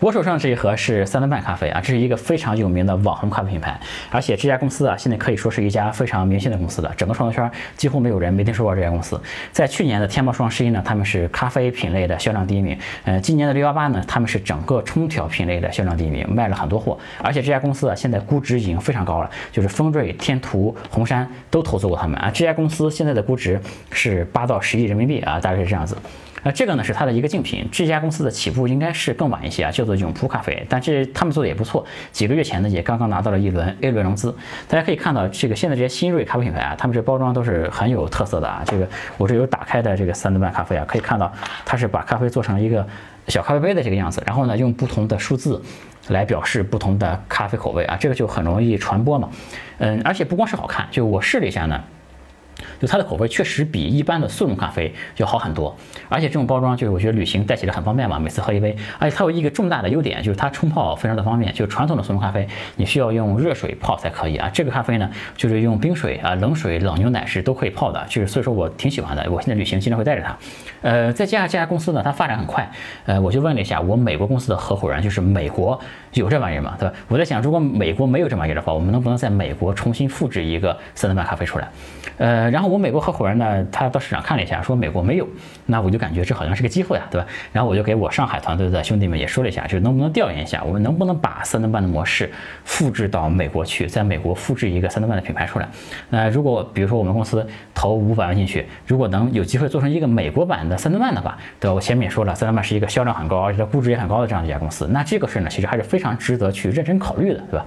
我手上这一盒是三顿半咖啡啊，这是一个非常有名的网红咖啡品牌，而且这家公司啊，现在可以说是一家非常明星的公司了。整个创作圈几乎没有人没听说过这家公司。在去年的天猫双十一呢，他们是咖啡品类的销量第一名。呃，今年的六幺八呢，他们是整个冲调品类的销量第一名，卖了很多货。而且这家公司啊，现在估值已经非常高了，就是丰瑞、天图、红杉都投资过他们啊。这家公司现在的估值是八到十亿人民币啊，大概是这样子。那这个呢是它的一个竞品，这家公司的起步应该是更晚一些啊，叫做永璞咖啡，但这他们做的也不错，几个月前呢也刚刚拿到了一轮 A 轮融资。大家可以看到，这个现在这些新锐咖啡品牌啊，他们这包装都是很有特色的啊。这个我这有打开的这个三顿半咖啡啊，可以看到它是把咖啡做成一个小咖啡杯的这个样子，然后呢用不同的数字来表示不同的咖啡口味啊，这个就很容易传播嘛。嗯，而且不光是好看，就我试了一下呢。就它的口味确实比一般的速溶咖啡要好很多，而且这种包装就是我觉得旅行带起来很方便嘛，每次喝一杯。而且它有一个重大的优点，就是它冲泡非常的方便。就传统的速溶咖啡，你需要用热水泡才可以啊。这个咖啡呢，就是用冰水啊、冷水、冷牛奶是都可以泡的，就是所以说我挺喜欢的。我现在旅行经常会带着它。呃，再加上这家公司呢，它发展很快。呃，我就问了一下我美国公司的合伙人，就是美国有这玩意儿吗？对吧？我在想，如果美国没有这玩意儿的话，我们能不能在美国重新复制一个三顿半咖啡出来？呃，然后我美国合伙人呢，他到市场看了一下，说美国没有，那我就感觉这好像是个机会啊，对吧？然后我就给我上海团队的兄弟们也说了一下，就是能不能调研一下，我们能不能把三顿半的模式复制到美国去，在美国复制一个三顿半的品牌出来。那如果比如说我们公司投五百万进去，如果能有机会做成一个美国版的三顿半的话，对吧？我前面也说了，三顿半是一个销量很高，而且它估值也很高的这样一家公司，那这个事呢，其实还是非常值得去认真考虑的，对吧？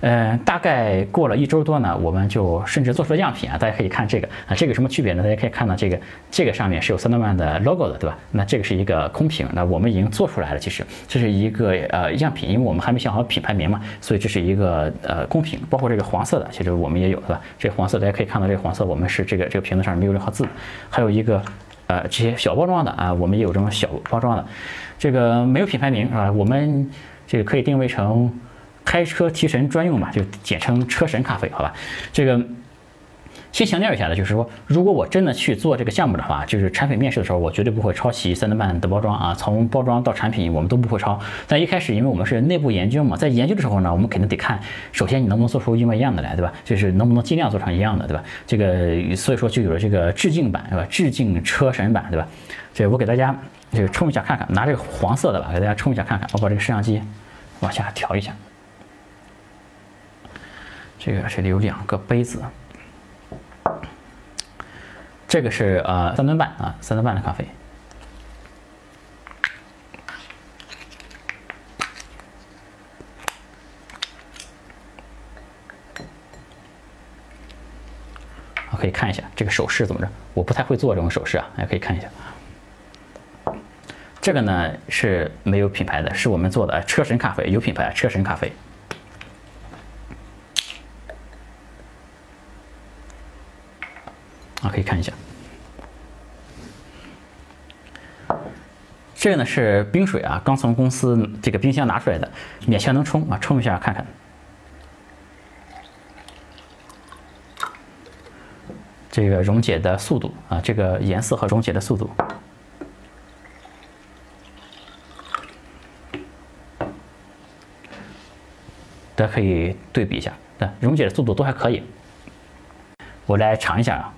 嗯，大概过了一周多呢，我们就甚至做出了样品啊，大家可以看这个啊，这个什么区别呢？大家可以看到这个，这个上面是有三顿半的 logo 的，对吧？那这个是一个空瓶，那我们已经做出来了，其实这是一个呃样品，因为我们还没想好品牌名嘛，所以这是一个呃空瓶，包括这个黄色的，其实我们也有，对吧？这黄色大家可以看到，这个黄色我们是这个这个瓶子上没有任何字，还有一个呃这些小包装的啊，我们也有这种小包装的，这个没有品牌名啊？我们这个可以定位成。开车提神专用嘛，就简称车神咖啡，好吧？这个先强调一下的，就是说，如果我真的去做这个项目的话，就是产品面试的时候，我绝对不会抄袭三顿半的包装啊，从包装到产品我们都不会抄。但一开始，因为我们是内部研究嘛，在研究的时候呢，我们肯定得看，首先你能不能做出一模一样的来，对吧？就是能不能尽量做成一样的，对吧？这个所以说就有了这个致敬版，对吧？致敬车神版，对吧？这我给大家这个冲一下看看，拿这个黄色的吧，给大家冲一下看看，我把这个摄像机往下调一下。这个这里有两个杯子，这个是呃三顿半啊，三顿半的咖啡，可以看一下这个手势怎么着？我不太会做这种手势啊，大家可以看一下。这个呢是没有品牌的，是我们做的车神咖啡，有品牌车神咖啡。啊可以看一下，这个呢是冰水啊，刚从公司这个冰箱拿出来的，勉强能冲啊，冲一下看看。这个溶解的速度啊，这个颜色和溶解的速度，大家可以对比一下，对，溶解的速度都还可以。我来尝一下啊。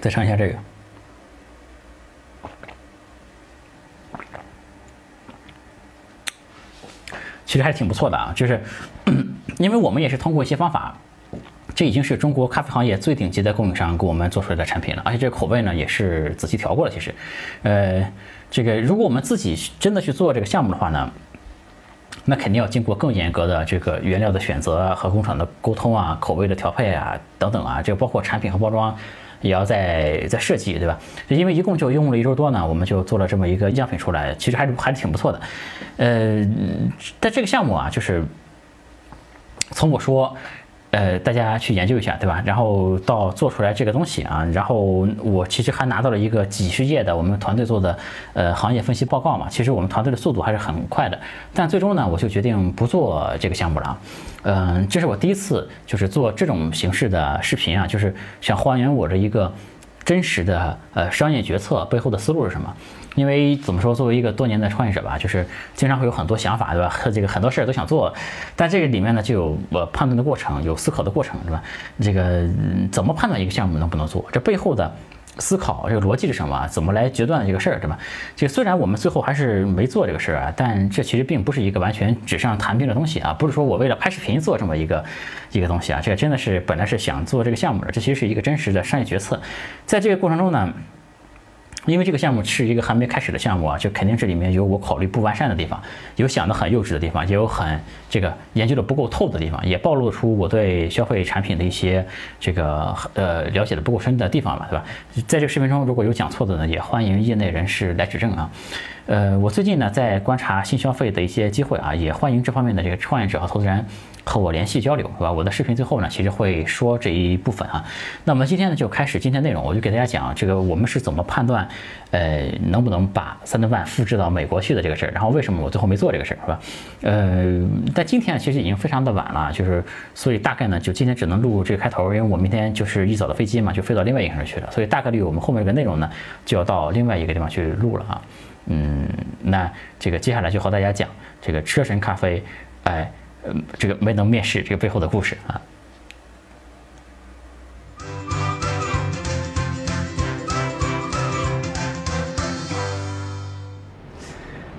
再尝一下这个，其实还挺不错的啊。就是，因为我们也是通过一些方法，这已经是中国咖啡行业最顶级的供应商给我们做出来的产品了，而且这个口味呢也是仔细调过了。其实，呃，这个如果我们自己真的去做这个项目的话呢，那肯定要经过更严格的这个原料的选择和工厂的沟通啊、口味的调配啊等等啊，这个包括产品和包装。也要在在设计，对吧？就因为一共就用了一周多呢，我们就做了这么一个样品出来，其实还是还是挺不错的。呃，但这个项目啊，就是从我说呃，大家去研究一下，对吧？然后到做出来这个东西啊，然后我其实还拿到了一个几十页的我们团队做的呃行业分析报告嘛。其实我们团队的速度还是很快的，但最终呢，我就决定不做这个项目了。嗯，这是我第一次就是做这种形式的视频啊，就是想还原我的一个真实的呃商业决策背后的思路是什么。因为怎么说，作为一个多年的创业者吧，就是经常会有很多想法，对吧？这个很多事儿都想做，但这个里面呢，就有呃判断的过程，有思考的过程，对吧？这个怎么判断一个项目能不能做？这背后的思考，这个逻辑是什么？怎么来决断这个事儿，对吧？这个虽然我们最后还是没做这个事儿啊，但这其实并不是一个完全纸上谈兵的东西啊，不是说我为了拍视频做这么一个一个东西啊，这个真的是本来是想做这个项目的，这其实是一个真实的商业决策，在这个过程中呢。因为这个项目是一个还没开始的项目啊，就肯定这里面有我考虑不完善的地方，有想的很幼稚的地方，也有很这个研究的不够透的地方，也暴露出我对消费产品的一些这个呃了解的不够深的地方吧，对吧？在这个视频中如果有讲错的呢，也欢迎业内人士来指正啊。呃，我最近呢在观察新消费的一些机会啊，也欢迎这方面的这个创业者和投资人和我联系交流，是吧？我的视频最后呢，其实会说这一部分啊。那么今天呢就开始今天内容，我就给大家讲这个我们是怎么判断，呃，能不能把三顿半复制到美国去的这个事儿，然后为什么我最后没做这个事儿，是吧？呃，但今天其实已经非常的晚了，就是所以大概呢就今天只能录这个开头，因为我明天就是一早的飞机嘛，就飞到另外一个城市去了，所以大概率我们后面这个内容呢就要到另外一个地方去录了啊。嗯，那这个接下来就和大家讲这个车神咖啡，哎，这个没能面试这个背后的故事啊。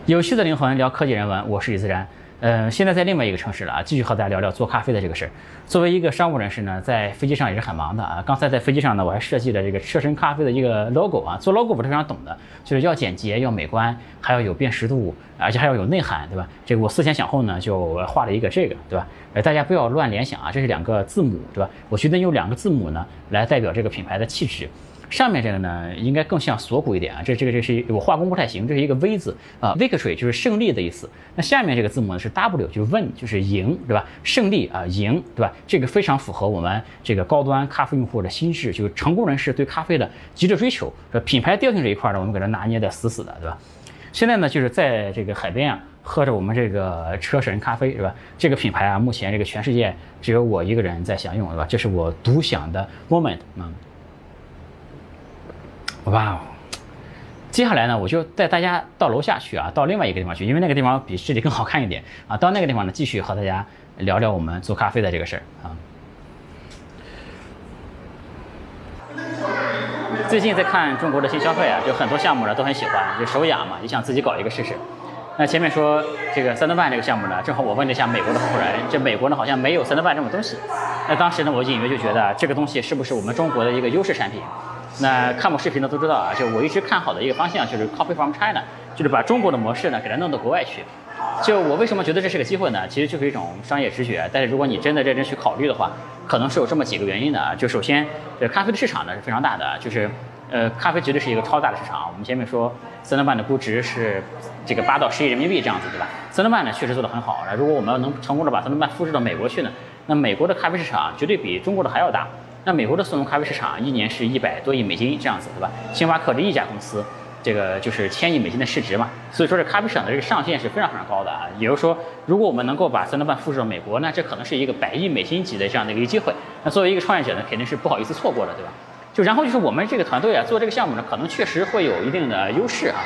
有趣的灵魂聊科技人文，我是李自然。嗯，现在在另外一个城市了啊，继续和大家聊聊做咖啡的这个事儿。作为一个商务人士呢，在飞机上也是很忙的啊。刚才在飞机上呢，我还设计了这个车神咖啡的一个 logo 啊。做 logo 我是非常懂的，就是要简洁，要美观，还要有辨识度，而且还要有内涵，对吧？这个我思前想后呢，就画了一个这个，对吧？呃，大家不要乱联想啊，这是两个字母，对吧？我觉得用两个字母呢，来代表这个品牌的气质。上面这个呢，应该更像锁骨一点啊。这这个这是我画工不太行，这是一个 V 字啊，Victory 就是胜利的意思。那下面这个字母呢是 W，就是 Win，就是赢，对吧？胜利啊，赢，对吧？这个非常符合我们这个高端咖啡用户的心智，就是成功人士对咖啡的极致追求。这品牌调性这一块呢，我们给它拿捏的死死的，对吧？现在呢，就是在这个海边啊，喝着我们这个车神咖啡，是吧？这个品牌啊，目前这个全世界只有我一个人在享用，对吧？这是我独享的 moment 嗯。哇哦！接下来呢，我就带大家到楼下去啊，到另外一个地方去，因为那个地方比这里更好看一点啊。到那个地方呢，继续和大家聊聊我们做咖啡的这个事儿啊。最近在看中国的新消费啊，就很多项目呢都很喜欢，就手痒嘛，也想自己搞一个试试。那前面说这个三顿半这个项目呢，正好我问了一下美国的合伙人，这美国呢好像没有三顿半这种东西。那当时呢，我隐约就觉得这个东西是不是我们中国的一个优势产品？那看我视频的都知道啊，就我一直看好的一个方向就是 copy from China，就是把中国的模式呢给它弄到国外去。就我为什么觉得这是个机会呢？其实就是一种商业直觉。但是如果你真的认真去考虑的话，可能是有这么几个原因的啊。就首先，这咖啡的市场呢是非常大的，就是呃，咖啡绝对是一个超大的市场。我们前面说三顿半的估值是这个八到十亿人民币这样子，对吧？三顿半呢确实做得很好。那如果我们能成功的把三顿半复制到美国去呢，那美国的咖啡市场绝对比中国的还要大。那美国的速溶咖啡市场一年是一百多亿美金这样子，对吧？星巴克这一家公司，这个就是千亿美金的市值嘛。所以说这咖啡市场的这个上限是非常非常高的啊。也就是说，如果我们能够把三顿半复制到美国，那这可能是一个百亿美金级的这样的一个机会。那作为一个创业者呢，肯定是不好意思错过的，对吧？就然后就是我们这个团队啊，做这个项目呢，可能确实会有一定的优势啊。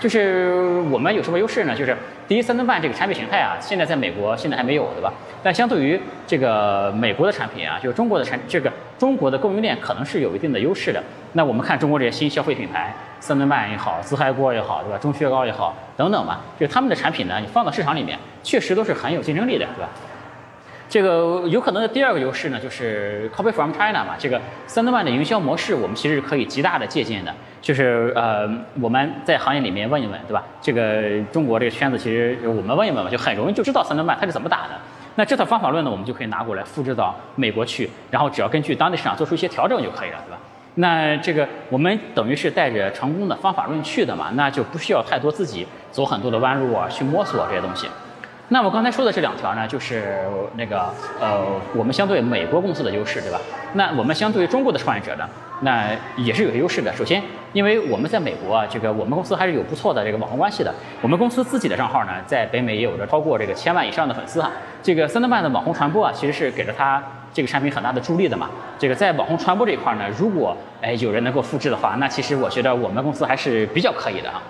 就是我们有什么优势呢？就是第一，三顿半这个产品形态啊，现在在美国现在还没有，对吧？但相对于这个美国的产品啊，就是中国的产这个中国的供应链可能是有一定的优势的。那我们看中国这些新消费品牌，三顿半也好，自嗨锅也好，对吧？钟薛高也好，等等吧，就他们的产品呢，你放到市场里面，确实都是很有竞争力的，对吧？这个有可能的第二个优势呢，就是 copy from China 嘛。这个三顿半的营销模式，我们其实可以极大的借鉴的。就是呃，我们在行业里面问一问，对吧？这个中国这个圈子，其实我们问一问嘛，就很容易就知道三顿半它是怎么打的。那这套方法论呢，我们就可以拿过来复制到美国去，然后只要根据当地市场做出一些调整就可以了，对吧？那这个我们等于是带着成功的方法论去的嘛，那就不需要太多自己走很多的弯路啊，去摸索这些东西。那我刚才说的这两条呢，就是那个呃，我们相对美国公司的优势，对吧？那我们相对于中国的创业者呢，那也是有些优势的。首先，因为我们在美国啊，这个我们公司还是有不错的这个网红关系的。我们公司自己的账号呢，在北美也有着超过这个千万以上的粉丝哈。这个三德曼的网红传播啊，其实是给了他这个产品很大的助力的嘛。这个在网红传播这一块呢，如果哎有人能够复制的话，那其实我觉得我们公司还是比较可以的啊。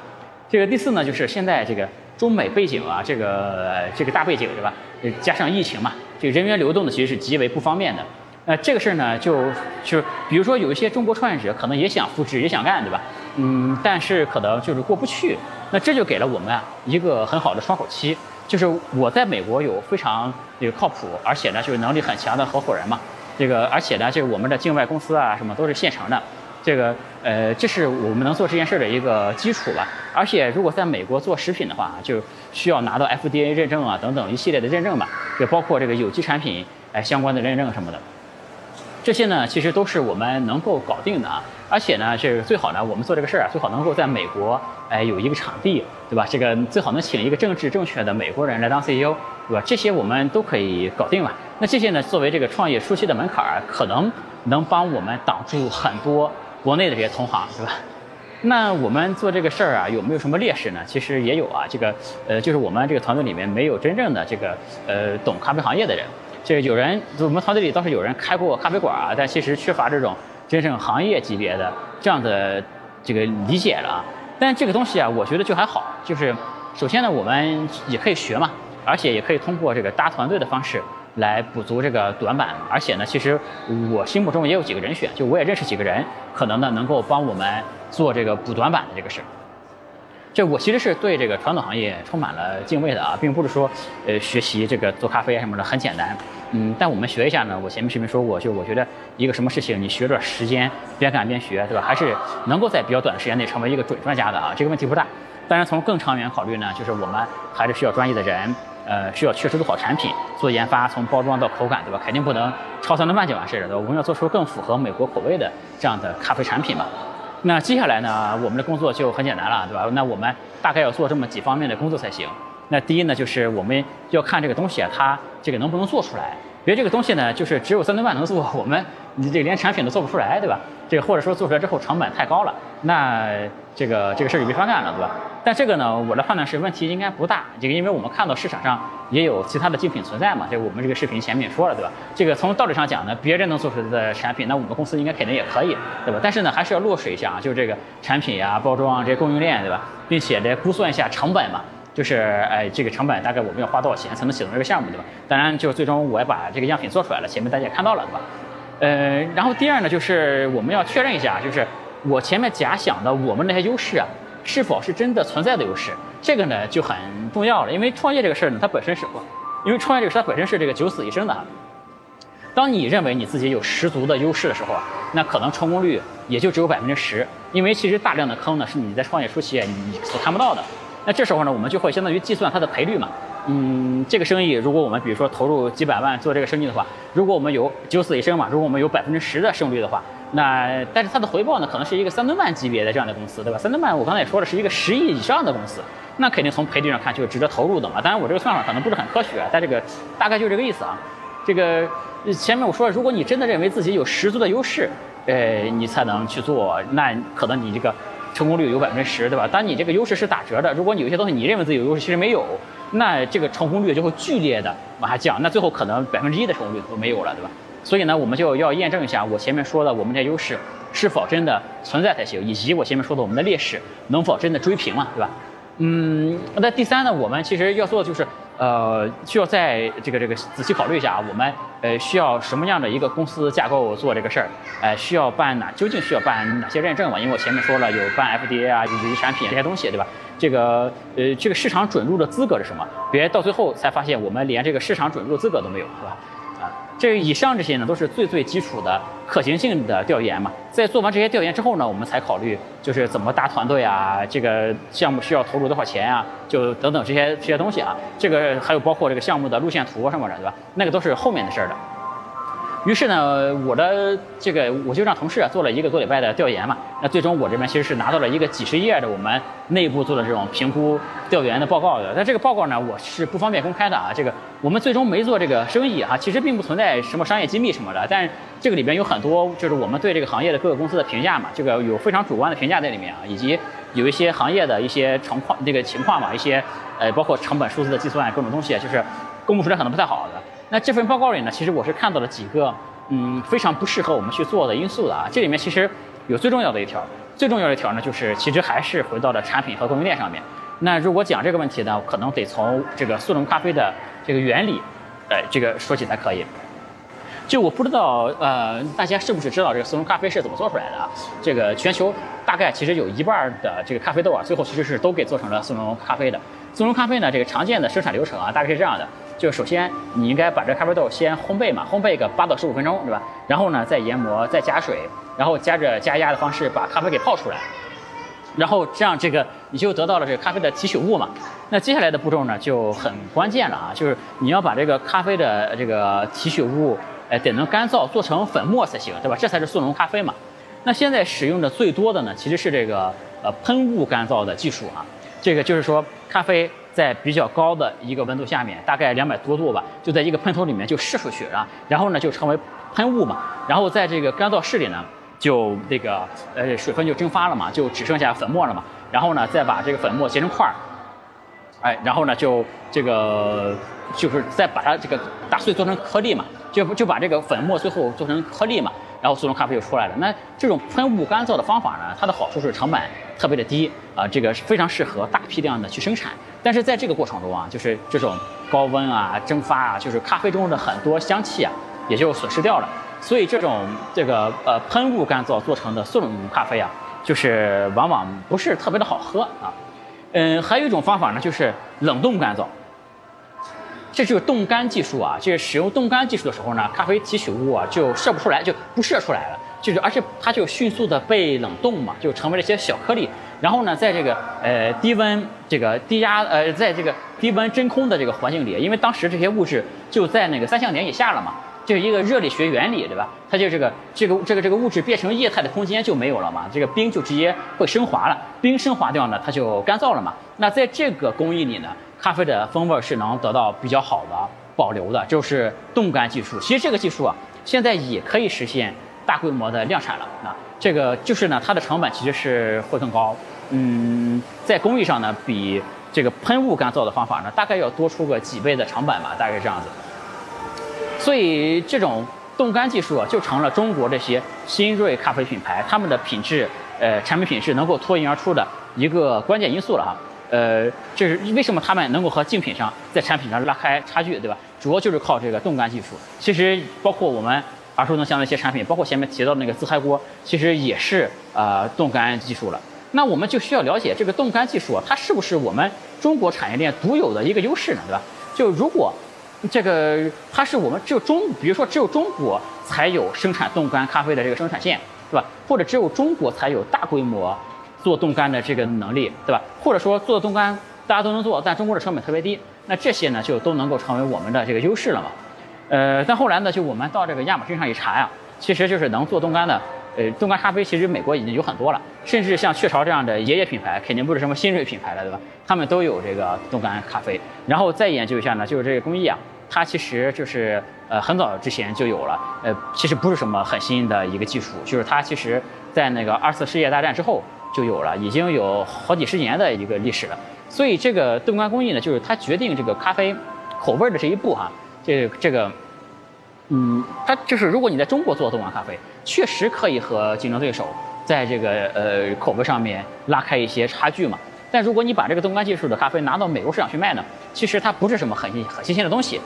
这个第四呢，就是现在这个。中美背景啊，这个这个大背景对吧？加上疫情嘛，这个人员流动呢其实是极为不方便的。那这个事儿呢，就就比如说有一些中国创业者可能也想复制，也想干，对吧？嗯，但是可能就是过不去。那这就给了我们啊一个很好的窗口期，就是我在美国有非常这个靠谱，而且呢就是能力很强的合伙人嘛。这个而且呢，就是我们的境外公司啊什么都是现成的。这个呃，这是我们能做这件事的一个基础吧。而且如果在美国做食品的话，就需要拿到 FDA 认证啊等等一系列的认证吧，也包括这个有机产品哎相关的认证什么的。这些呢，其实都是我们能够搞定的啊。而且呢，是最好呢，我们做这个事儿啊，最好能够在美国哎有一个场地，对吧？这个最好能请一个政治正确的美国人来当 CEO，对吧？这些我们都可以搞定了。那这些呢，作为这个创业初期的门槛儿，可能能帮我们挡住很多。国内的这些同行，对吧？那我们做这个事儿啊，有没有什么劣势呢？其实也有啊。这个，呃，就是我们这个团队里面没有真正的这个，呃，懂咖啡行业的人。这个有人，我们团队里倒是有人开过咖啡馆啊，但其实缺乏这种真正行业级别的这样的这个理解了。但这个东西啊，我觉得就还好。就是首先呢，我们也可以学嘛，而且也可以通过这个搭团队的方式。来补足这个短板，而且呢，其实我心目中也有几个人选，就我也认识几个人，可能呢能够帮我们做这个补短板的这个事儿。就我其实是对这个传统行业充满了敬畏的啊，并不是说呃学习这个做咖啡什么的很简单，嗯，但我们学一下呢，我前面视频说过，就我觉得一个什么事情你学段时间，边干边学，对吧？还是能够在比较短的时间内成为一个准专家的啊，这个问题不大。当然从更长远考虑呢，就是我们还是需要专业的人。呃，需要确实做好产品，做研发，从包装到口感，对吧？肯定不能超三顿半就完事了，对吧？我们要做出更符合美国口味的这样的咖啡产品嘛。那接下来呢，我们的工作就很简单了，对吧？那我们大概要做这么几方面的工作才行。那第一呢，就是我们要看这个东西啊，它这个能不能做出来。别这个东西呢，就是只有三顿半能做，我们你这连产品都做不出来，对吧？这个或者说做出来之后成本太高了，那这个这个事儿就没法干了，对吧？但这个呢，我的判断是问题应该不大，这个因为我们看到市场上也有其他的竞品存在嘛，这我们这个视频前面也说了，对吧？这个从道理上讲呢，别人能做出来的产品，那我们公司应该肯定也可以，对吧？但是呢，还是要落水一下啊，就是这个产品呀、包装啊这些供应链，对吧？并且得估算一下成本嘛。就是哎，这个成本大概我们要花多少钱才能启动这个项目，对吧？当然，就最终我也把这个样品做出来了，前面大家也看到了，对吧？呃，然后第二呢，就是我们要确认一下，就是我前面假想的我们那些优势啊，是否是真的存在的优势？这个呢就很重要了，因为创业这个事儿呢，它本身是，因为创业这个事它本身是这个九死一生的。当你认为你自己有十足的优势的时候啊，那可能成功率也就只有百分之十，因为其实大量的坑呢是你在创业初期你所看不到的。那这时候呢，我们就会相当于计算它的赔率嘛。嗯，这个生意如果我们比如说投入几百万做这个生意的话，如果我们有九死一生嘛，如果我们有百分之十的胜率的话，那但是它的回报呢，可能是一个三吨半级别的这样的公司，对吧？三吨半我刚才也说了是一个十亿以上的公司，那肯定从赔率上看就是值得投入的嘛。当然我这个算法可能不是很科学，但这个大概就这个意思啊。这个前面我说，如果你真的认为自己有十足的优势，呃，你才能去做，那可能你这个。成功率有百分之十，对吧？当你这个优势是打折的，如果你有些东西你认为自己有优势，其实没有，那这个成功率就会剧烈的往下降，那最后可能百分之一的成功率都没有了，对吧？所以呢，我们就要验证一下我前面说的我们这优势是否真的存在才行，以及我前面说的我们的劣势能否真的追平嘛，对吧？嗯，那第三呢，我们其实要做的就是。呃，需要在这个这个仔细考虑一下啊，我们呃需要什么样的一个公司架构做这个事儿？呃，需要办哪？究竟需要办哪些认证嘛？因为我前面说了有办 FDA 啊，以及产品这些东西，对吧？这个呃，这个市场准入的资格是什么？别到最后才发现我们连这个市场准入资格都没有，是吧？啊这以上这些呢，都是最最基础的可行性的调研嘛。在做完这些调研之后呢，我们才考虑就是怎么搭团队啊，这个项目需要投入多少钱啊，就等等这些这些东西啊。这个还有包括这个项目的路线图什么的，对吧？那个都是后面的事儿的。于是呢，我的这个我就让同事做了一个多礼拜的调研嘛。那最终我这边其实是拿到了一个几十页的我们内部做的这种评估调研的报告的。但这个报告呢，我是不方便公开的啊。这个我们最终没做这个生意哈，其实并不存在什么商业机密什么的。但这个里边有很多就是我们对这个行业的各个公司的评价嘛，这个有非常主观的评价在里面啊，以及有一些行业的一些情况这个情况嘛，一些呃包括成本数字的计算各种东西，就是公布出来可能不太好的。那这份报告里呢，其实我是看到了几个，嗯，非常不适合我们去做的因素的啊。这里面其实有最重要的一条，最重要的一条呢，就是其实还是回到了产品和供应链上面。那如果讲这个问题呢，可能得从这个速溶咖啡的这个原理，呃，这个说起才可以。就我不知道，呃，大家是不是知道这个速溶咖啡是怎么做出来的啊？这个全球大概其实有一半的这个咖啡豆啊，最后其实是都给做成了速溶咖啡的。速溶咖啡呢，这个常见的生产流程啊，大概是这样的。就首先你应该把这咖啡豆先烘焙嘛，烘焙个八到十五分钟，对吧？然后呢再研磨，再加水，然后加着加压的方式把咖啡给泡出来，然后这样这个你就得到了这个咖啡的提取物嘛。那接下来的步骤呢就很关键了啊，就是你要把这个咖啡的这个提取物，哎，得能干燥做成粉末才行，对吧？这才是速溶咖啡嘛。那现在使用的最多的呢，其实是这个呃喷雾干燥的技术啊。这个就是说咖啡。在比较高的一个温度下面，大概两百多度吧，就在一个喷头里面就释出去啊，然后呢就成为喷雾嘛，然后在这个干燥室里呢，就这个呃水分就蒸发了嘛，就只剩下粉末了嘛，然后呢再把这个粉末结成块儿，哎，然后呢就这个就是再把它这个打碎做成颗粒嘛，就就把这个粉末最后做成颗粒嘛。然后速溶咖啡就出来了。那这种喷雾干燥的方法呢，它的好处是成本特别的低啊，这个非常适合大批量的去生产。但是在这个过程中啊，就是这种高温啊、蒸发啊，就是咖啡中的很多香气啊，也就损失掉了。所以这种这个呃喷雾干燥做成的速溶咖啡啊，就是往往不是特别的好喝啊。嗯，还有一种方法呢，就是冷冻干燥。这就是冻干技术啊，就是使用冻干技术的时候呢，咖啡提取物啊就射不出来，就不射出来了，就是而且它就迅速的被冷冻嘛，就成为了一些小颗粒。然后呢，在这个呃低温这个低压呃在这个低温真空的这个环境里，因为当时这些物质就在那个三相点以下了嘛，就是一个热力学原理，对吧？它就这个这个这个这个物质变成液态的空间就没有了嘛，这个冰就直接会升华了，冰升华掉呢，它就干燥了嘛。那在这个工艺里呢？咖啡的风味是能得到比较好的保留的，就是冻干技术。其实这个技术啊，现在也可以实现大规模的量产了。那这个就是呢，它的成本其实是会更高。嗯，在工艺上呢，比这个喷雾干燥的方法呢，大概要多出个几倍的成本吧，大概是这样子。所以这种冻干技术啊，就成了中国这些新锐咖啡品牌他们的品质，呃，产品品质能够脱颖而出的一个关键因素了哈。呃，这是为什么他们能够和竞品上在产品上拉开差距，对吧？主要就是靠这个冻干技术。其实包括我们耳熟能详的一些产品，包括前面提到的那个自嗨锅，其实也是呃冻干技术了。那我们就需要了解这个冻干技术，它是不是我们中国产业链独有的一个优势呢？对吧？就如果这个它是我们只有中，比如说只有中国才有生产冻干咖啡的这个生产线，对吧？或者只有中国才有大规模。做冻干的这个能力，对吧？或者说做冻干大家都能做，但中国的成本特别低，那这些呢就都能够成为我们的这个优势了嘛？呃，但后来呢，就我们到这个亚马逊上一查呀，其实就是能做冻干的，呃，冻干咖啡其实美国已经有很多了，甚至像雀巢这样的爷爷品牌，肯定不是什么新锐品牌了，对吧？他们都有这个冻干咖啡。然后再研究一下呢，就是这个工艺啊，它其实就是呃很早之前就有了，呃，其实不是什么很新的一个技术，就是它其实在那个二次世界大战之后。就有了，已经有好几十年的一个历史了。所以这个冻干工艺呢，就是它决定这个咖啡口味的这一步哈。这这个，嗯，它就是如果你在中国做冻干咖啡，确实可以和竞争对手在这个呃口味上面拉开一些差距嘛。但如果你把这个冻干技术的咖啡拿到美国市场去卖呢，其实它不是什么很新很新鲜的东西。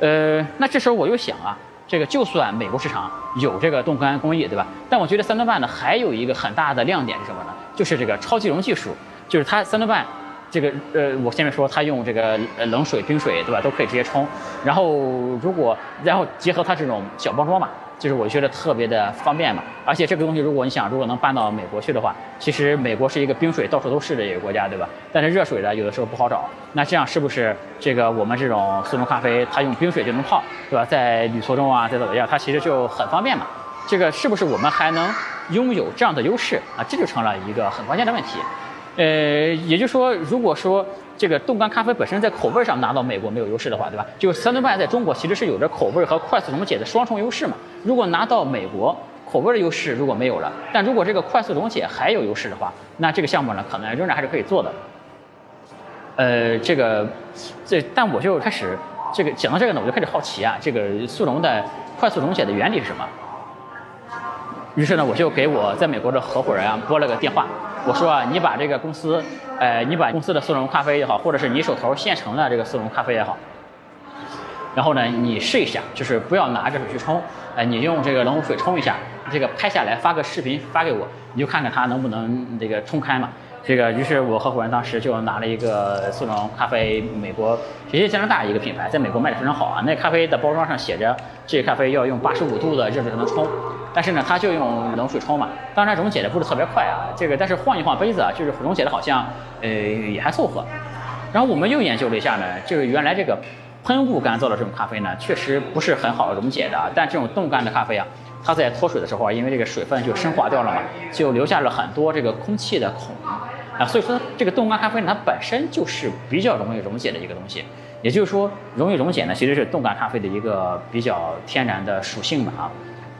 呃，那这时候我又想啊。这个就算美国市场有这个冻干工艺，对吧？但我觉得三顿半呢还有一个很大的亮点是什么呢？就是这个超即溶技术，就是它三顿半这个呃，我前面说它用这个冷水、冰水，对吧，都可以直接冲。然后如果然后结合它这种小包装嘛，就是我觉得特别的方便嘛。而且这个东西，如果你想如果能搬到美国去的话，其实美国是一个冰水到处都是的一个国家，对吧？但是热水呢，有的时候不好找。那这样是不是这个我们这种速溶咖啡，它用冰水就能泡，对吧？在旅途中啊，在怎么样，它其实就很方便嘛。这个是不是我们还能拥有这样的优势啊？这就成了一个很关键的问题。呃，也就是说，如果说这个冻干咖啡本身在口味上拿到美国没有优势的话，对吧？就三顿半在中国其实是有着口味和快速溶解的双重优势嘛。如果拿到美国口味的优势如果没有了，但如果这个快速溶解还有优势的话，那这个项目呢可能仍然还是可以做的。呃，这个这但我就开始这个讲到这个呢，我就开始好奇啊，这个速溶的快速溶解的原理是什么？于是呢，我就给我在美国的合伙人啊拨了个电话。我说啊，你把这个公司，呃，你把公司的速溶咖啡也好，或者是你手头现成的这个速溶咖啡也好，然后呢，你试一下，就是不要拿着水去冲，呃，你用这个冷水冲一下，这个拍下来发个视频发给我，你就看看它能不能这个冲开嘛。这个于是我合伙人当时就拿了一个速溶咖啡，美国，其实加拿大一个品牌，在美国卖的非常好啊。那咖啡的包装上写着，这个咖啡要用八十五度的热水才能冲。但是呢，它就用冷水冲嘛，当然溶解的不是特别快啊。这个但是晃一晃杯子啊，就是溶解的好像，呃也还凑合。然后我们又研究了一下呢，就是原来这个喷雾干燥的这种咖啡呢，确实不是很好溶解的。但这种冻干的咖啡啊，它在脱水的时候啊，因为这个水分就升华掉了嘛，就留下了很多这个空气的孔啊。所以说这个冻干咖啡呢，它本身就是比较容易溶解的一个东西。也就是说，容易溶解呢，其实是冻干咖啡的一个比较天然的属性嘛啊。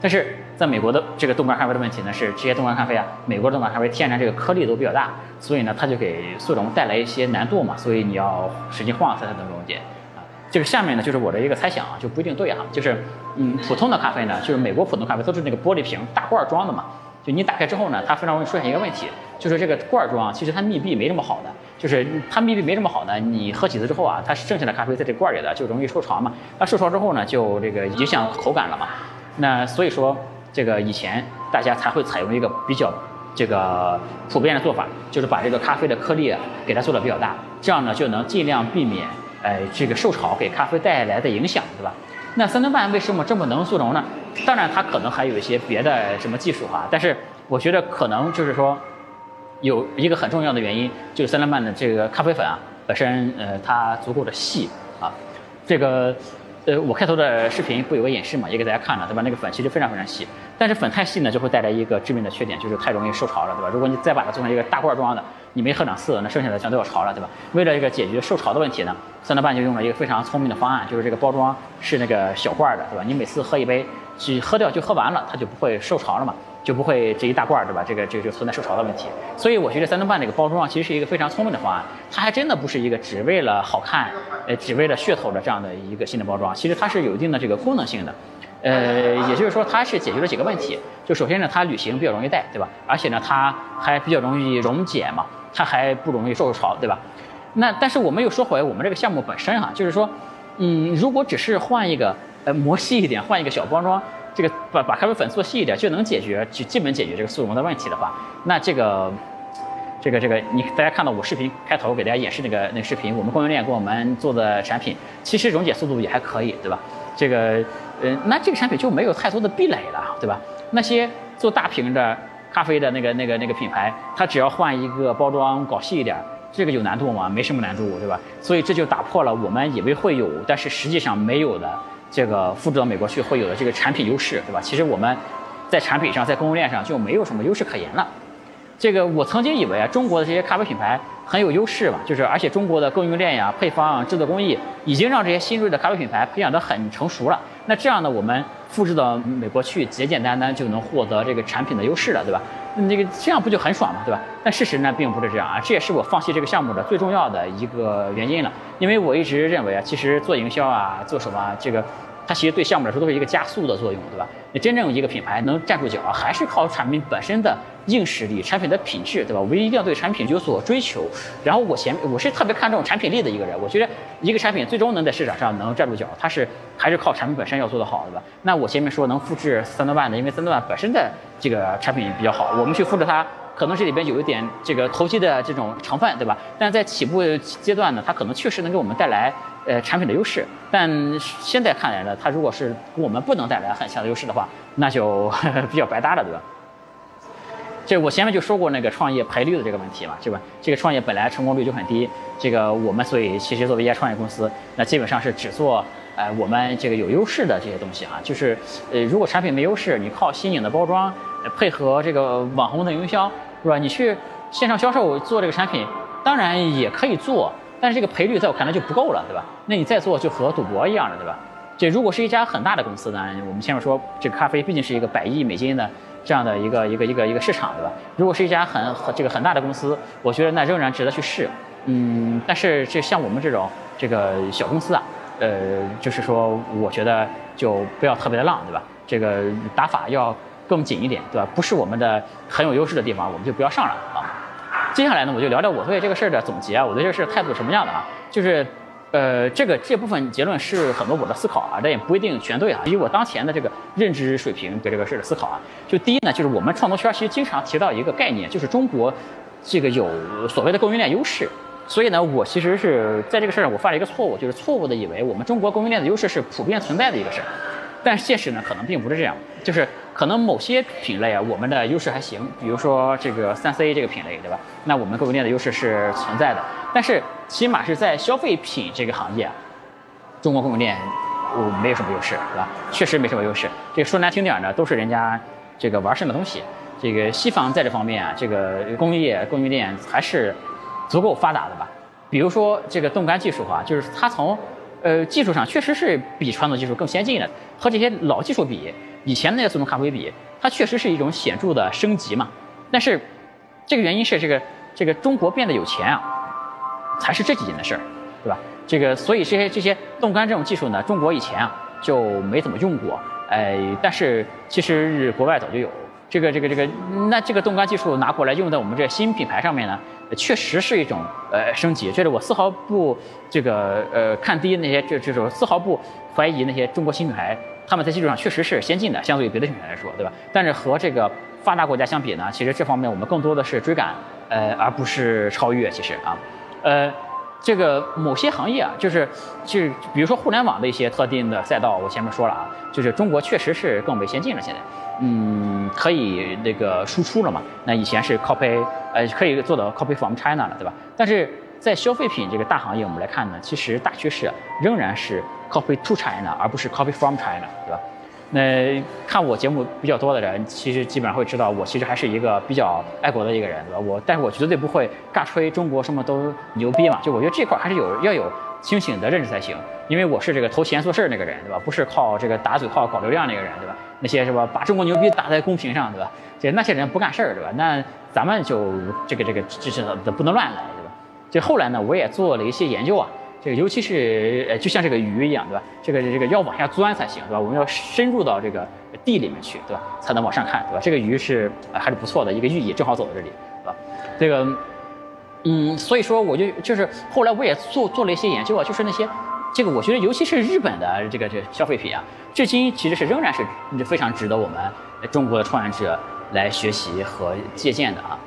但是在美国的这个冻干咖啡的问题呢，是这些冻干咖啡啊，美国的冻干咖啡天然这个颗粒都比较大，所以呢，它就给速溶带来一些难度嘛，所以你要使劲晃它才能溶解啊。这个下面呢，就是我的一个猜想啊，就不一定对哈，就是嗯，普通的咖啡呢，就是美国普通咖啡都是那个玻璃瓶大罐装的嘛，就你打开之后呢，它非常容易出现一个问题，就是这个罐装其实它密闭没这么好的，就是它密闭没这么好呢，你喝几次之后啊，它剩下的咖啡在这罐里的就容易受潮嘛，那受潮之后呢，就这个影响口感了嘛。那所以说，这个以前大家才会采用一个比较这个普遍的做法，就是把这个咖啡的颗粒给它做的比较大，这样呢就能尽量避免，哎，这个受潮给咖啡带来的影响，对吧？那三顿半为什么这么能速溶呢？当然它可能还有一些别的什么技术哈，但是我觉得可能就是说，有一个很重要的原因，就是三顿半的这个咖啡粉啊本身呃它足够的细啊，这个。呃，我开头的视频不有个演示嘛，也给大家看了，对吧？那个粉其实非常非常细，但是粉太细呢，就会带来一个致命的缺点，就是太容易受潮了，对吧？如果你再把它做成一个大罐装的，你没喝两次，那剩下的全都要潮了，对吧？为了这个解决受潮的问题呢，三顿半就用了一个非常聪明的方案，就是这个包装是那个小罐的，对吧？你每次喝一杯，只喝掉就喝完了，它就不会受潮了嘛。就不会这一大罐儿，对吧？这个这个就存在受潮的问题。所以我觉得三顿半这个包装其实是一个非常聪明的方案，它还真的不是一个只为了好看，呃，只为了噱头的这样的一个新的包装。其实它是有一定的这个功能性的，呃，也就是说它是解决了几个问题。就首先呢，它旅行比较容易带，对吧？而且呢，它还比较容易溶解嘛，它还不容易受潮，对吧？那但是我们又说回我们这个项目本身哈，就是说，嗯，如果只是换一个呃磨细一点，换一个小包装。这个把把咖啡粉做细一点就能解决，就基本解决这个速溶的问题的话，那这个，这个这个你大家看到我视频开头给大家演示那个那个视频，我们供应链给我们做的产品，其实溶解速度也还可以，对吧？这个，呃，那这个产品就没有太多的壁垒了，对吧？那些做大瓶的咖啡的那个那个那个品牌，它只要换一个包装搞细一点，这个有难度吗？没什么难度，对吧？所以这就打破了我们以为会有，但是实际上没有的。这个复制到美国去会有的这个产品优势，对吧？其实我们在产品上，在供应链上就没有什么优势可言了。这个我曾经以为啊，中国的这些咖啡品牌很有优势嘛，就是而且中国的供应链呀、配方、啊制作工艺已经让这些新锐的咖啡品牌培养得很成熟了。那这样呢，我们复制到美国去，简简单单就能获得这个产品的优势了，对吧？那个这样不就很爽嘛，对吧？但事实呢，并不是这样啊，这也是我放弃这个项目的最重要的一个原因了。因为我一直认为啊，其实做营销啊，做什么这个。它其实对项目来说都是一个加速的作用，对吧？你真正一个品牌能站住脚，还是靠产品本身的硬实力、产品的品质，对吧？我们一定要对产品有所追求。然后我前我是特别看重产品力的一个人，我觉得一个产品最终能在市场上能站住脚，它是还是靠产品本身要做得好，对吧？那我前面说能复制三顿半的，因为三顿半本身的这个产品比较好，我们去复制它，可能这里边有一点这个投机的这种成分，对吧？但在起步阶段呢，它可能确实能给我们带来呃产品的优势。但现在看来呢，它如果是给我们不能带来很强的优势的话，那就 比较白搭了，对吧？这我前面就说过那个创业赔率的这个问题嘛，对吧？这个创业本来成功率就很低，这个我们所以其实作为一家创业公司，那基本上是只做呃我们这个有优势的这些东西啊，就是呃如果产品没优势，你靠新颖的包装配合这个网红的营销，是吧？你去线上销售做这个产品，当然也可以做，但是这个赔率在我看来就不够了，对吧？那你再做就和赌博一样的，对吧？这如果是一家很大的公司呢，我们前面说这个咖啡毕竟是一个百亿美金的。这样的一个一个一个一个市场，对吧？如果是一家很很这个很大的公司，我觉得那仍然值得去试。嗯，但是这像我们这种这个小公司啊，呃，就是说，我觉得就不要特别的浪，对吧？这个打法要更紧一点，对吧？不是我们的很有优势的地方，我们就不要上了啊。接下来呢，我就聊聊我对这个事儿的总结啊，我对这个事儿态度什么样的啊？就是。呃，这个这部分结论是很多我的思考啊，但也不一定全对啊。以我当前的这个认知水平对这个事儿的思考啊，就第一呢，就是我们创投圈其实经常提到一个概念，就是中国这个有所谓的供应链优势。所以呢，我其实是在这个事儿上我犯了一个错误，就是错误的以为我们中国供应链的优势是普遍存在的一个事儿。但现实呢，可能并不是这样，就是可能某些品类啊，我们的优势还行，比如说这个三 C 这个品类，对吧？那我们供应链的优势是存在的，但是起码是在消费品这个行业，中国供应链我没有什么优势，对吧？确实没什么优势。这说难听点呢，都是人家这个玩剩的东西。这个西方在这方面啊，这个工业供应链还是足够发达的吧？比如说这个冻干技术啊，就是它从呃，技术上确实是比传统技术更先进的，和这些老技术比，以前那些速溶咖啡比，它确实是一种显著的升级嘛。但是，这个原因是这个这个中国变得有钱啊，才是这几年的事儿，对吧？这个所以这些这些冻干这种技术呢，中国以前啊就没怎么用过，哎，但是其实国外早就有。这个这个这个，那这个冻干技术拿过来用在我们这新品牌上面呢，确实是一种呃升级。这是我丝毫不这个呃看低那些就就是丝毫不怀疑那些中国新品牌，他们在技术上确实是先进的，相对于别的品牌来说，对吧？但是和这个发达国家相比呢，其实这方面我们更多的是追赶，呃，而不是超越。其实啊，呃，这个某些行业啊，就是就是比如说互联网的一些特定的赛道，我前面说了啊，就是中国确实是更为先进了，现在。嗯，可以那个输出了嘛？那以前是 copy，呃，可以做到 copy from China 了，对吧？但是在消费品这个大行业，我们来看呢，其实大趋势仍然是 copy to China，而不是 copy from China，对吧？那看我节目比较多的人，其实基本上会知道，我其实还是一个比较爱国的一个人，对吧？我，但是我绝对不会尬吹中国什么都牛逼嘛。就我觉得这块还是有要有清醒的认识才行，因为我是这个投钱做事那个人，对吧？不是靠这个打嘴炮搞流量那个人，对吧？那些是吧，把中国牛逼打在公屏上，对吧？这那些人不干事儿，对吧？那咱们就这个这个这是不能乱来，对吧？就后来呢，我也做了一些研究啊，这个尤其是呃，就像这个鱼一样，对吧？这个这个要往下钻才行，对吧？我们要深入到这个地里面去，对吧？才能往上看，对吧？这个鱼是还是不错的一个寓意，正好走到这里，对吧？这个，嗯，所以说我就就是后来我也做做了一些研究啊，就是那些。这个我觉得，尤其是日本的这个这消费品啊，至今其实是仍然是非常值得我们中国的创业者来学习和借鉴的啊。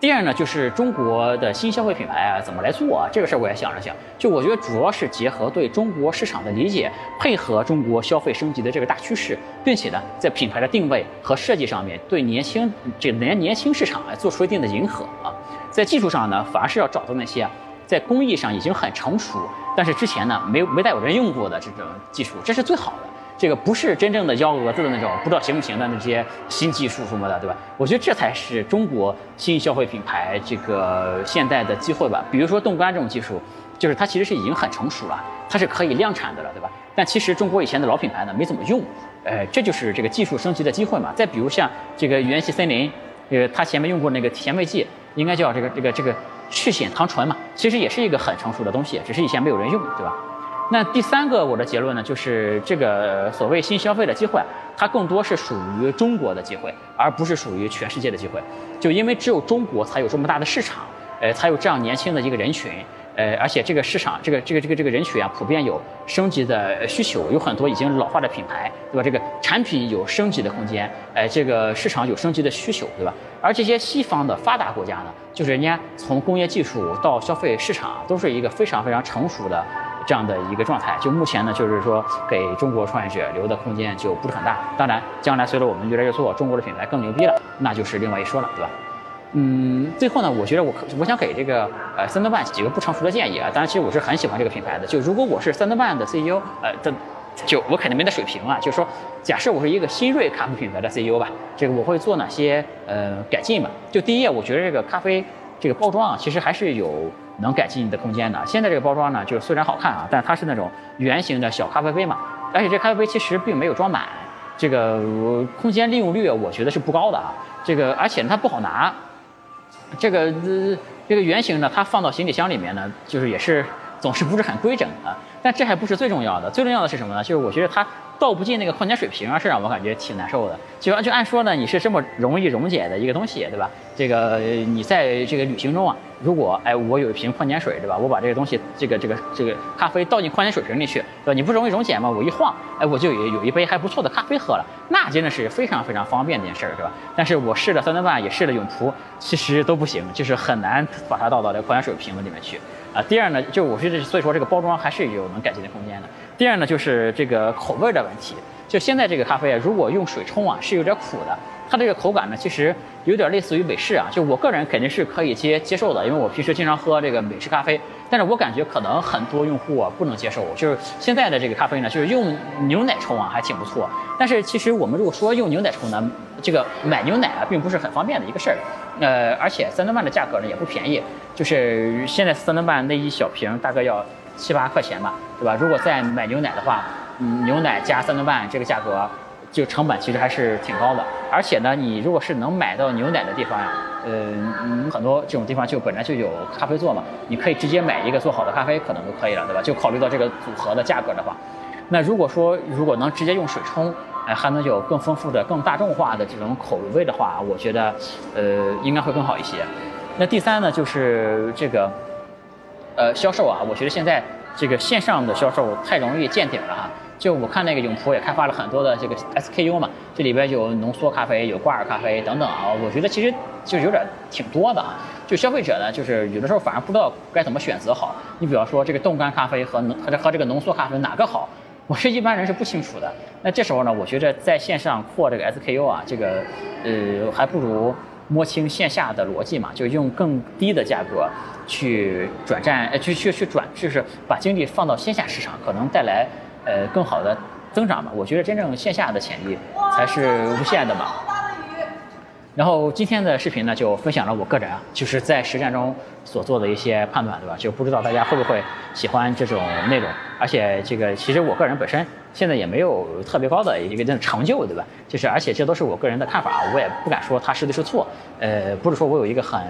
第二呢，就是中国的新消费品牌啊，怎么来做啊？这个事儿我也想了想，就我觉得主要是结合对中国市场的理解，配合中国消费升级的这个大趋势，并且呢，在品牌的定位和设计上面对年轻这年年轻市场啊做出一定的迎合啊。在技术上呢，反而是要找到那些在工艺上已经很成熟。但是之前呢，没没带有人用过的这种技术，这是最好的。这个不是真正的幺蛾子的那种不知道行不行的那些新技术什么的，对吧？我觉得这才是中国新消费品牌这个现代的机会吧。比如说冻干这种技术，就是它其实是已经很成熟了，它是可以量产的了，对吧？但其实中国以前的老品牌呢，没怎么用。呃，这就是这个技术升级的机会嘛。再比如像这个元气森林，呃，它前面用过那个甜味剂，应该叫这个这个这个。去显糖醇嘛，其实也是一个很成熟的东西，只是以前没有人用，对吧？那第三个我的结论呢，就是这个所谓新消费的机会，它更多是属于中国的机会，而不是属于全世界的机会。就因为只有中国才有这么大的市场，呃，才有这样年轻的一个人群，呃，而且这个市场，这个这个这个这个人群啊，普遍有升级的需求，有很多已经老化的品牌，对吧？这个产品有升级的空间，哎，这个市场有升级的需求，对吧？而这些西方的发达国家呢，就是人家从工业技术到消费市场，都是一个非常非常成熟的这样的一个状态。就目前呢，就是说给中国创业者留的空间就不是很大。当然，将来随着我们越来越做，中国的品牌更牛逼了，那就是另外一说了，对吧？嗯，最后呢，我觉得我我想给这个呃三顿半几个不成熟的建议啊。当然，其实我是很喜欢这个品牌的。就如果我是三顿半的 CEO，呃的，就我肯定没那水平啊。就是说，假设我是一个新锐咖啡品牌的 CEO 吧，这个我会做哪些呃改进吧？就第一，我觉得这个咖啡这个包装啊，其实还是有能改进的空间的。现在这个包装呢，就是虽然好看啊，但它是那种圆形的小咖啡杯嘛，而且这咖啡杯其实并没有装满，这个空间利用率我觉得是不高的啊。这个而且它不好拿。这个呃，这个圆形呢，它放到行李箱里面呢，就是也是总是不是很规整啊。但这还不是最重要的，最重要的是什么呢？就是我觉得它倒不进那个矿泉水瓶啊，是让我感觉挺难受的。就就按说呢，你是这么容易溶解的一个东西，对吧？这个你在这个旅行中啊，如果哎我有一瓶矿泉水，对吧？我把这个东西这个这个这个咖啡倒进矿泉水瓶里去，对吧？你不容易溶解吗？我一晃，哎我就有有一杯还不错的咖啡喝了，那真的是非常非常方便的一件事儿，对吧？但是我试了三顿半，也试了永璞，其实都不行，就是很难把它倒到这矿泉水瓶子里面去啊。第二呢，就我觉得所以说这个包装还是有能改进的空间的。第二呢，就是这个口味的问题。就现在这个咖啡啊，如果用水冲啊，是有点苦的。它这个口感呢，其实有点类似于美式啊。就我个人肯定是可以接接受的，因为我平时经常喝这个美式咖啡。但是我感觉可能很多用户啊不能接受。就是现在的这个咖啡呢，就是用牛奶冲啊，还挺不错。但是其实我们如果说用牛奶冲呢，这个买牛奶啊，并不是很方便的一个事儿。呃，而且三顿半的价格呢也不便宜，就是现在三顿半那一小瓶大概要七八块钱吧，对吧？如果再买牛奶的话。嗯，牛奶加三顿半这个价格，就成本其实还是挺高的。而且呢，你如果是能买到牛奶的地方呀，呃，很多这种地方就本来就有咖啡做嘛，你可以直接买一个做好的咖啡，可能就可以了，对吧？就考虑到这个组合的价格的话，那如果说如果能直接用水冲，哎，还能有更丰富的、更大众化的这种口味的话，我觉得，呃，应该会更好一些。那第三呢，就是这个，呃，销售啊，我觉得现在这个线上的销售太容易见底了哈。就我看那个永璞也开发了很多的这个 SKU 嘛，这里边有浓缩咖啡，有挂耳咖啡等等啊，我觉得其实就有点挺多的啊。就消费者呢，就是有的时候反而不知道该怎么选择好。你比方说这个冻干咖啡和和这和这个浓缩咖啡哪个好，我是一般人是不清楚的。那这时候呢，我觉得在线上扩这个 SKU 啊，这个呃还不如摸清线下的逻辑嘛，就用更低的价格去转战，呃去去去转，就是把精力放到线下市场，可能带来。呃，更好的增长嘛，我觉得真正线下的潜力才是无限的嘛。然后今天的视频呢，就分享了我个人啊，就是在实战中所做的一些判断，对吧？就不知道大家会不会喜欢这种内容。而且这个其实我个人本身现在也没有特别高的一个这种成就，对吧？就是而且这都是我个人的看法，我也不敢说它是对是错。呃，不是说我有一个很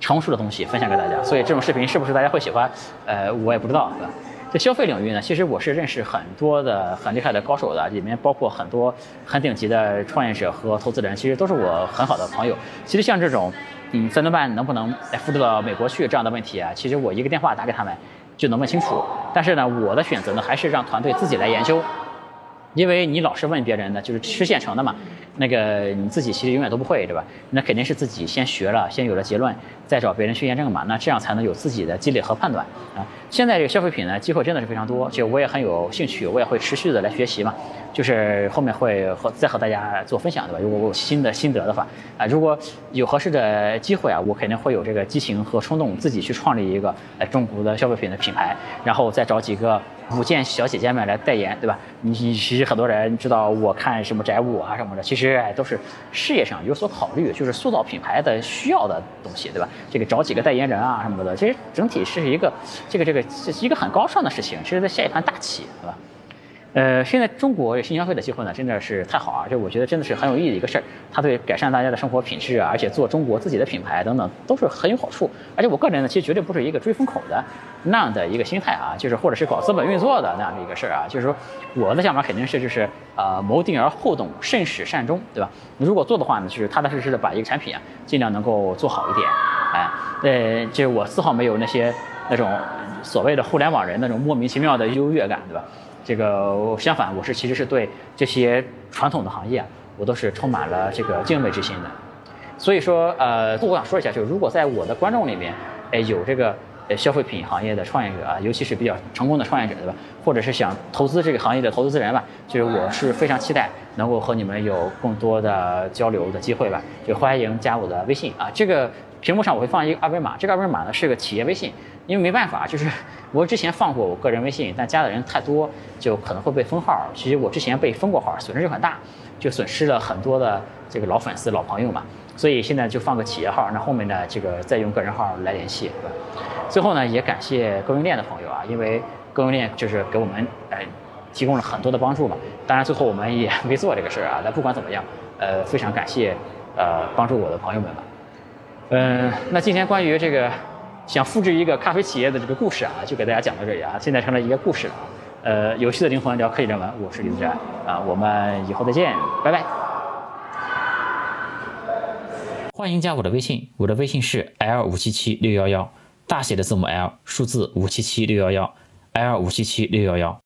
成熟的东西分享给大家，所以这种视频是不是大家会喜欢？呃，我也不知道，对吧？在消费领域呢，其实我是认识很多的很厉害的高手的，里面包括很多很顶级的创业者和投资人，其实都是我很好的朋友。其实像这种，嗯，三顿半能不能复制到美国去这样的问题啊，其实我一个电话打给他们就能问清楚。但是呢，我的选择呢，还是让团队自己来研究。因为你老是问别人的，就是吃现成的嘛，那个你自己其实永远都不会，对吧？那肯定是自己先学了，先有了结论，再找别人去验证嘛。那这样才能有自己的积累和判断啊。现在这个消费品呢，机会真的是非常多，就我也很有兴趣，我也会持续的来学习嘛。就是后面会和再和大家做分享，对吧？如果我有新的心得的话啊，如果有合适的机会啊，我肯定会有这个激情和冲动，自己去创立一个呃中国的消费品的品牌，然后再找几个。五件小姐姐们来代言，对吧？你其实很多人知道，我看什么宅舞啊什么的，其实哎都是事业上有所考虑，就是塑造品牌的需要的东西，对吧？这个找几个代言人啊什么的，其实整体是一个这个这个是一个很高尚的事情，其实在下一盘大棋，对吧？呃，现在中国新消费的机会呢，真的是太好啊！就我觉得真的是很有意义的一个事儿，它对改善大家的生活品质啊，而且做中国自己的品牌等等，都是很有好处。而且我个人呢，其实绝对不是一个追风口的那样的一个心态啊，就是或者是搞资本运作的那样的一个事儿啊，就是说我的想法肯定是就是呃谋定而后动，慎始善终，对吧？如果做的话呢，就是踏踏实实的把一个产品啊，尽量能够做好一点，哎，呃，就是我丝毫没有那些。那种所谓的互联网人那种莫名其妙的优越感，对吧？这个相反，我是其实是对这些传统的行业，我都是充满了这个敬畏之心的。所以说，呃，我想说一下，就是如果在我的观众里面，哎，有这个呃消费品行业的创业者啊，尤其是比较成功的创业者，对吧？或者是想投资这个行业的投资人吧，就是我是非常期待能够和你们有更多的交流的机会吧。就欢迎加我的微信啊，这个屏幕上我会放一个二维码，这个二维码呢是个企业微信，因为没办法，就是 我之前放过我个人微信，但加的人太多，就可能会被封号。其实我之前被封过号，损失就很大，就损失了很多的这个老粉丝、老朋友嘛。所以现在就放个企业号，那后面呢，这个再用个人号来联系，最后呢，也感谢供应链的朋友啊，因为供应链就是给我们呃提供了很多的帮助嘛。当然最后我们也 没做这个事儿啊，但不管怎么样，呃，非常感谢呃帮助我的朋友们吧。嗯，那今天关于这个想复制一个咖啡企业的这个故事啊，就给大家讲到这里啊，现在成了一个故事了。呃，有趣的灵魂聊科技人文，我是李子然啊，我们以后再见，拜拜。欢迎加我的微信，我的微信是 l 五七七六幺幺，大写的字母 L，数字五七七六幺幺，L 五七七六幺幺。